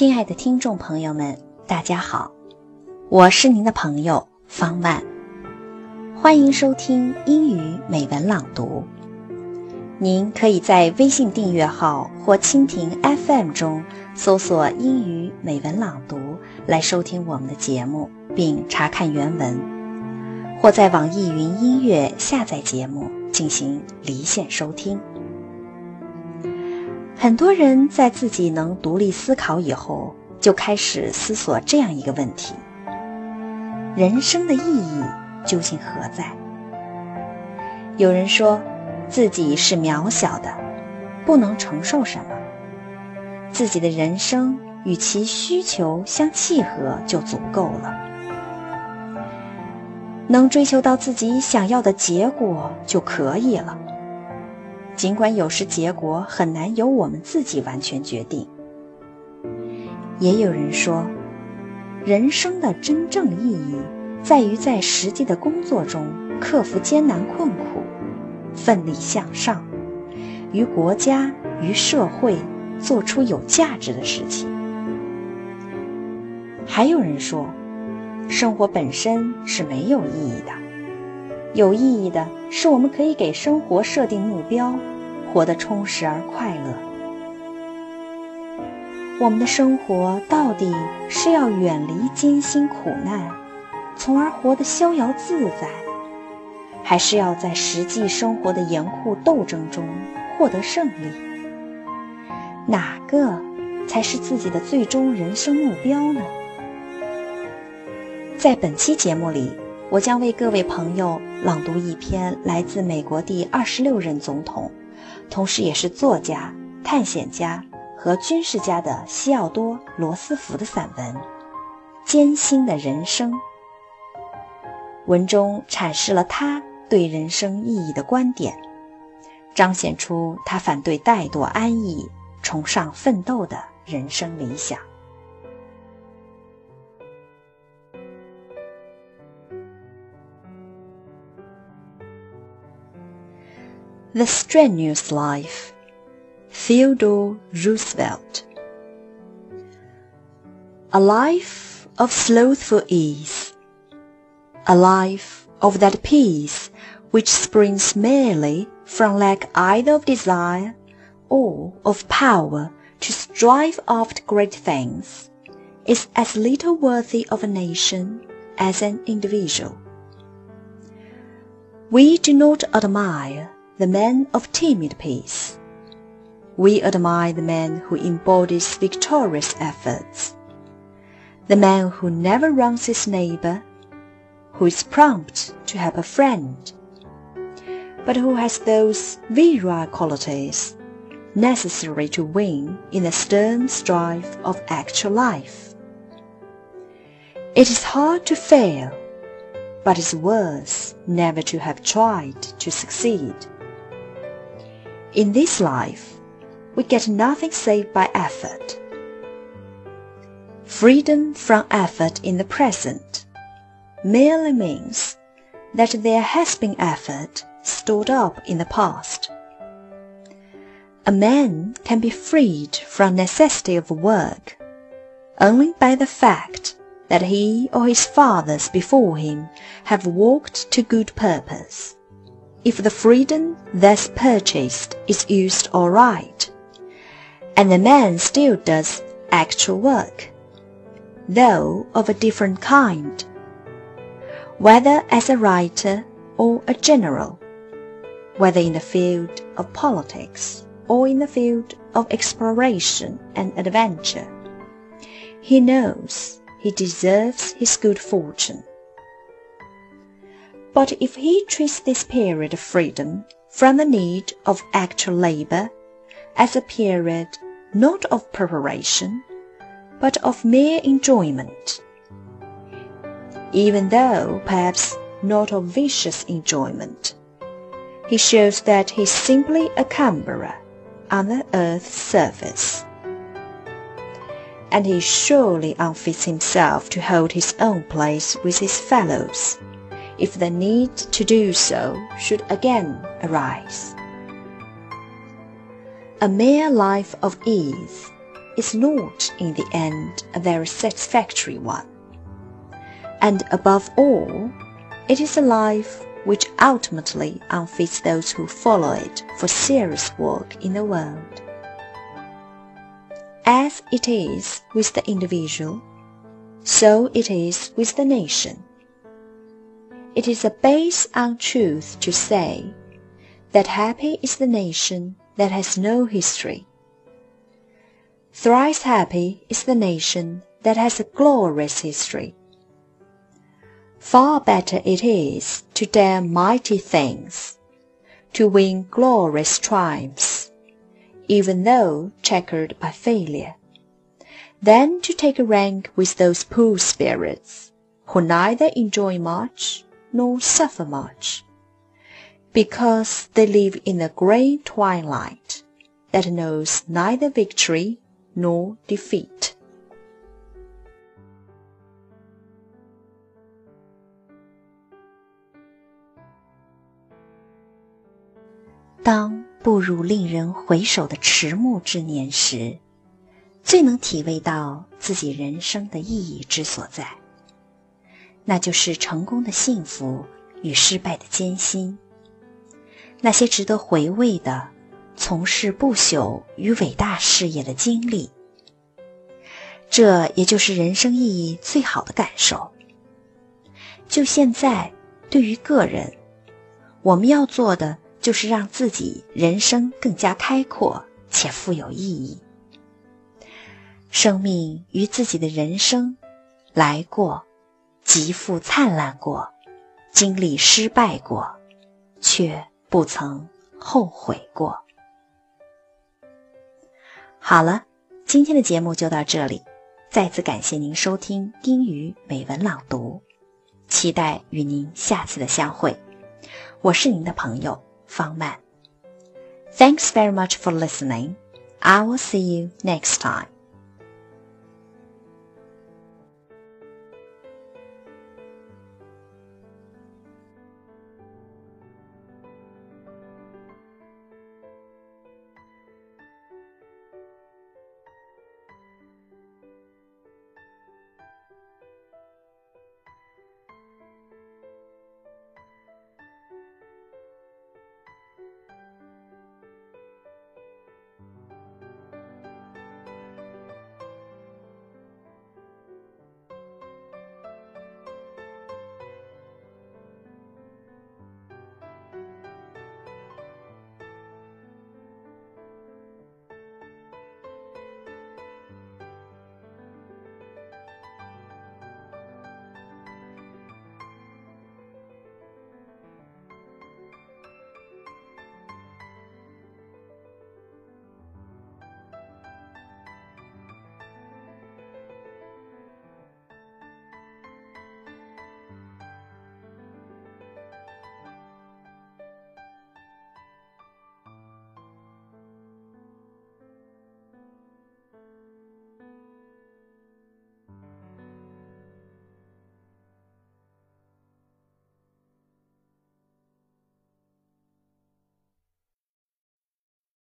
亲爱的听众朋友们，大家好，我是您的朋友方万，欢迎收听英语美文朗读。您可以在微信订阅号或蜻蜓 FM 中搜索“英语美文朗读”来收听我们的节目，并查看原文；或在网易云音乐下载节目进行离线收听。很多人在自己能独立思考以后，就开始思索这样一个问题：人生的意义究竟何在？有人说，自己是渺小的，不能承受什么，自己的人生与其需求相契合就足够了，能追求到自己想要的结果就可以了。尽管有时结果很难由我们自己完全决定，也有人说，人生的真正意义在于在实际的工作中克服艰难困苦，奋力向上，于国家于社会做出有价值的事情。还有人说，生活本身是没有意义的，有意义的是我们可以给生活设定目标。活得充实而快乐。我们的生活到底是要远离艰辛苦难，从而活得逍遥自在，还是要在实际生活的严酷斗争中获得胜利？哪个才是自己的最终人生目标呢？在本期节目里，我将为各位朋友朗读一篇来自美国第二十六任总统。同时，也是作家、探险家和军事家的西奥多·罗斯福的散文《艰辛的人生》。文中阐释了他对人生意义的观点，彰显出他反对怠惰安逸、崇尚奋斗的人生理想。The Strenuous Life Theodore Roosevelt A life of slothful ease, a life of that peace which springs merely from lack either of desire or of power to strive after great things, is as little worthy of a nation as an individual. We do not admire the man of timid peace. We admire the man who embodies victorious efforts, the man who never wrongs his neighbor, who is prompt to help a friend, but who has those virile qualities necessary to win in the stern strife of actual life. It is hard to fail, but it's worse never to have tried to succeed. In this life, we get nothing save by effort. Freedom from effort in the present merely means that there has been effort stored up in the past. A man can be freed from necessity of work only by the fact that he or his fathers before him have walked to good purpose if the freedom thus purchased is used aright, and the man still does actual work, though of a different kind, whether as a writer or a general, whether in the field of politics or in the field of exploration and adventure, he knows he deserves his good fortune. But if he treats this period of freedom from the need of actual labor as a period not of preparation, but of mere enjoyment, even though perhaps not of vicious enjoyment, he shows that he is simply a cumberer on the earth's surface. And he surely unfits himself to hold his own place with his fellows if the need to do so should again arise. A mere life of ease is not in the end a very satisfactory one. And above all, it is a life which ultimately unfits those who follow it for serious work in the world. As it is with the individual, so it is with the nation. It is a base untruth to say that happy is the nation that has no history. Thrice happy is the nation that has a glorious history. Far better it is to dare mighty things, to win glorious triumphs, even though checkered by failure, than to take a rank with those poor spirits who neither enjoy much nor suffer much, because they live in the grey twilight that knows neither victory nor defeat. 当步入令人回首的迟暮之年时，最能体味到自己人生的意义之所在。 那就是成功的幸福与失败的艰辛，那些值得回味的从事不朽与伟大事业的经历。这也就是人生意义最好的感受。就现在，对于个人，我们要做的。就是让自己人生更加开阔且富有意义。生命与自己的人生来过，极富灿烂过，经历失败过，却不曾后悔过。好了，今天的节目就到这里，再次感谢您收听丁鱼美文朗读，期待与您下次的相会。我是您的朋友。方曼。Thanks very much for listening. I will see you next time.